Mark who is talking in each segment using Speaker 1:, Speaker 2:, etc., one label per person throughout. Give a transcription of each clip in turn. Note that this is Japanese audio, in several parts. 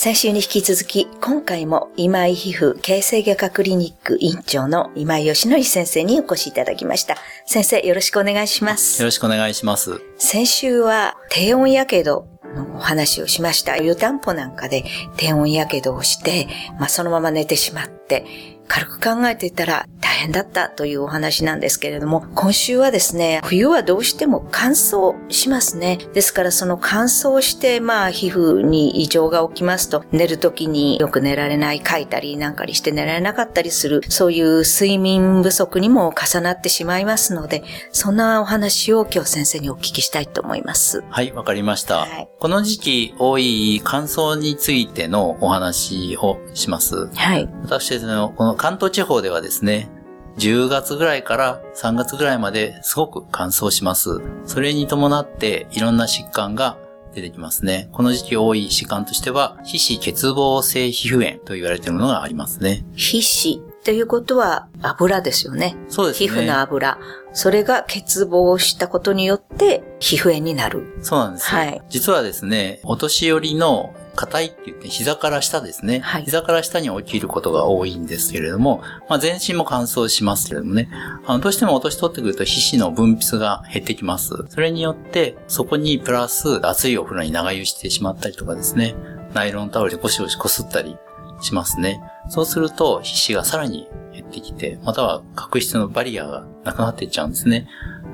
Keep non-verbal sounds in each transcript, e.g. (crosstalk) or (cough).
Speaker 1: 先週に引き続き、今回も今井皮膚形成外科クリニック院長の今井義則先生にお越しいただきました。先生、よろしくお願いします。
Speaker 2: よろしくお願いします。
Speaker 1: 先週は低温やけどのお話をしました。湯たんぽなんかで低温やけどをして、まあ、そのまま寝てしまって、軽く考えていたら大変だったというお話なんですけれども、今週はですね、冬はどうしても乾燥しますね。ですからその乾燥して、まあ皮膚に異常が起きますと、寝る時によく寝られない、書いたりなんかにして寝られなかったりする、そういう睡眠不足にも重なってしまいますので、そんなお話を今日先生にお聞きしたいと思います。
Speaker 2: はい、わかりました。はい、この時期多い乾燥についてのお話をします。
Speaker 1: はい。
Speaker 2: 私ですね、この関東地方ではですね、10月ぐらいから3月ぐらいまですごく乾燥します。それに伴っていろんな疾患が出てきますね。この時期多い疾患としては、皮脂欠乏性皮膚炎と言われているものがありますね。
Speaker 1: 皮脂ということは油ですよね。
Speaker 2: そうですね。
Speaker 1: 皮膚の油。それが欠乏したことによって皮膚炎になる。
Speaker 2: そうなんです。はい。実はですね、お年寄りの硬いって言って膝から下ですね。はい、膝から下に起きることが多いんですけれども、まあ、全身も乾燥しますけれどもね、あのどうしてもお年取ってくると皮脂の分泌が減ってきます。それによって、そこにプラス熱いお風呂に長湯してしまったりとかですね、ナイロンタオルでゴシゴシこすったりしますね。そうすると皮脂がさらに減ってきて、または角質のバリアがなくなっていっちゃうんですね。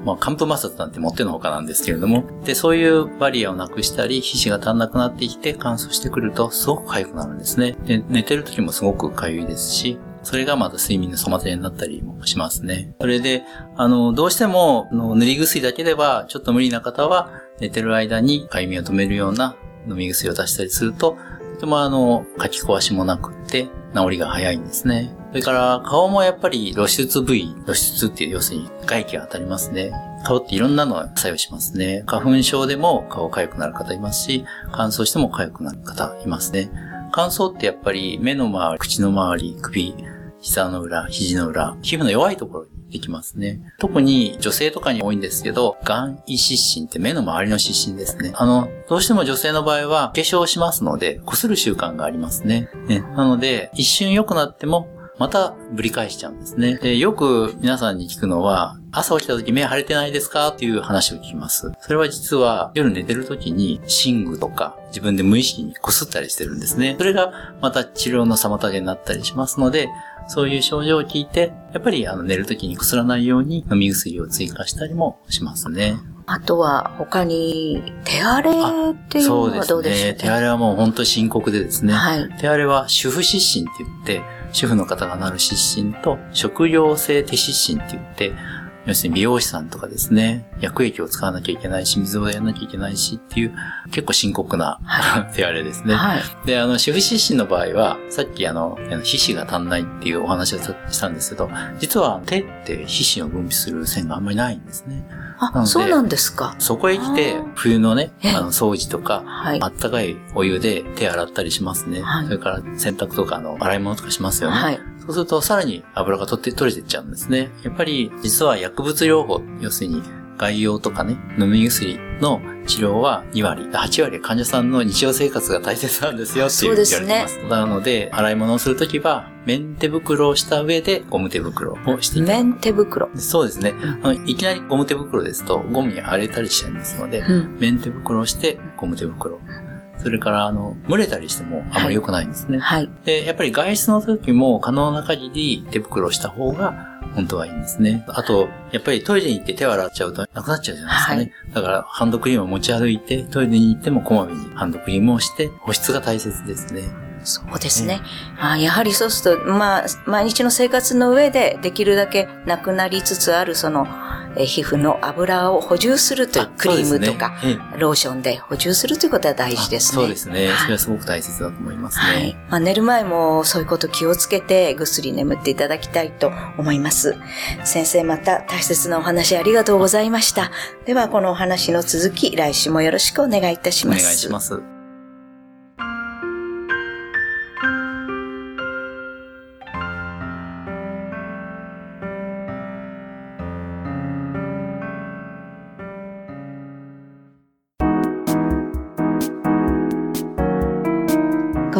Speaker 2: まあ、寒風摩擦なんて持ってのほかなんですけれども、で、そういうバリアをなくしたり、皮脂が足んなくなってきて乾燥してくると、すごく痒くなるんですね。で、寝てる時もすごく痒いですし、それがまた睡眠の妨げになったりもしますね。それで、あの、どうしても、塗り薬だけではちょっと無理な方は、寝てる間に痒みを止めるような飲み薬を出したりする、とてもあの、書き壊しもなくって、治りが早いんですね。それから顔もやっぱり露出部位、露出っていう要するに外気が当たりますね。顔っていろんなの作用しますね。花粉症でも顔痒くなる方いますし、乾燥しても痒くなる方いますね。乾燥ってやっぱり目の周り、口の周り、首、膝の裏、肘の裏、皮膚の弱いところにできますね。特に女性とかに多いんですけど、眼位失神って目の周りの湿疹ですね。あの、どうしても女性の場合は化粧しますので、擦る習慣がありますね。ねなので、一瞬良くなってもまたぶり返しちゃうんですね。でよく皆さんに聞くのは、朝起きた時目腫れてないですか？っていう話を聞きます。それは実は夜寝てる時に寝具とか自分で無意識に擦ったりしてるんですね。それがまた治療の妨げになったりしますので、そういう症状を聞いて、やっぱりあの寝る時に擦らないように飲み薬を追加したりもしますね。
Speaker 1: あとは他に手荒れっていうのはどうでしょうか、ね、
Speaker 2: 手荒れはもう本当に深刻でですね。はい、手荒れは主婦湿疹って言って、主婦の方がなる湿疹と、食料性手湿疹って言って、要するに美容師さんとかですね、薬液を使わなきゃいけないし、水をやらなきゃいけないしっていう、結構深刻な (laughs) 手荒れですね。はい、で、あの、主婦湿疹の場合は、さっきあの、皮脂が足んないっていうお話をしたんですけど、実は手って皮脂を分泌する線があんまりないんですね。
Speaker 1: あ、そうなんですか。
Speaker 2: そこへ来て、冬のね、あの、掃除とか、はい、あったかいお湯で手洗ったりしますね。はい、それから洗濯とかの洗い物とかしますよね。はい、そうすると、さらに油が取って、取れていっちゃうんですね。やっぱり、実は薬物療法、要するに、外用とかね、飲み薬の治療は2割、8割患者さんの日常生活が大切なんですよって言われてます。すね、なので、洗い物をするときは、面手袋をした上でゴム手袋をしてい
Speaker 1: た面手袋
Speaker 2: そうですね、うん、いきなりゴム手袋ですとゴムに荒れたりしちゃいますので、うん、面手袋をしてゴム手袋。それから、あの、蒸れたりしてもあまり良くないんですね。はい。で、やっぱり外出の時も可能な限り手袋をした方が本当はいいんですね。あと、やっぱりトイレに行って手を洗っちゃうとなくなっちゃうじゃないですかね。はい、だから、ハンドクリームを持ち歩いて、トイレに行ってもこまめにハンドクリームをして、保湿が大切ですね。
Speaker 1: そうですね。あやはりそうすると、まあ、毎日の生活の上でできるだけなくなりつつある、その、え皮膚の油を補充するというクリームとか、ね、ローションで補充するということは大事です
Speaker 2: ね。そうですね。それはすごく大切だと思いますね。はい、
Speaker 1: まあ、寝る前もそういうこと気をつけてぐっすり眠っていただきたいと思います。先生また大切なお話ありがとうございました。ではこのお話の続き、来週もよろしくお願いいたします。
Speaker 2: お願いします。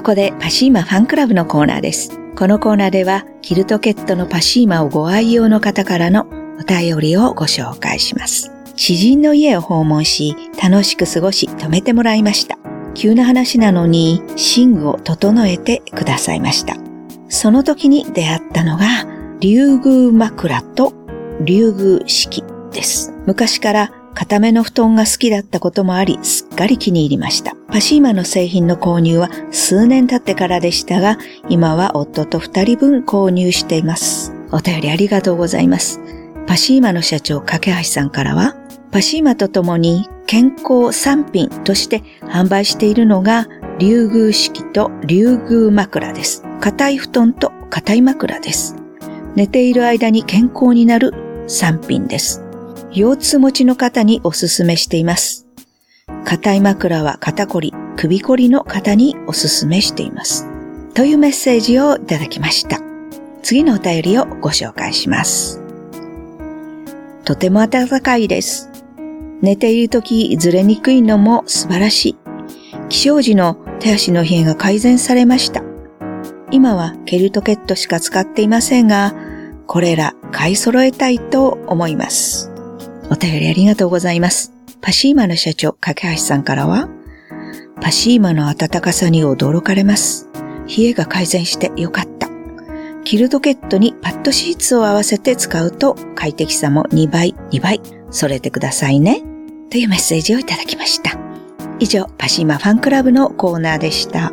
Speaker 1: ここでパシーマファンクラブのコーナーです。このコーナーでは、キルトケットのパシーマをご愛用の方からのお便りをご紹介します。知人の家を訪問し、楽しく過ごし、泊めてもらいました。急な話なのに、寝具を整えてくださいました。その時に出会ったのが、竜宮枕と竜宮式です。昔から固めの布団が好きだったこともあり、すっかり気に入りました。パシーマの製品の購入は数年経ってからでしたが、今は夫と二人分購入しています。お便りありがとうございます。パシーマの社長、架橋さんからは、パシーマと共に健康産品として販売しているのが、竜宮式と竜宮枕です。硬い布団と硬い枕です。寝ている間に健康になる産品です。腰痛持ちの方におすすめしています。硬い枕は肩こり、首こりの方におすすめしています。というメッセージをいただきました。次のお便りをご紹介します。とても暖かいです。寝ている時ずれにくいのも素晴らしい。起床時の手足の冷えが改善されました。今はケルトケットしか使っていませんが、これら買い揃えたいと思います。お便りありがとうございます。パシーマの社長、架橋さんからは、パシーマの暖かさに驚かれます。冷えが改善してよかった。キルトケットにパッドシーツを合わせて使うと快適さも2倍、2倍、それてくださいね。というメッセージをいただきました。以上、パシーマファンクラブのコーナーでした。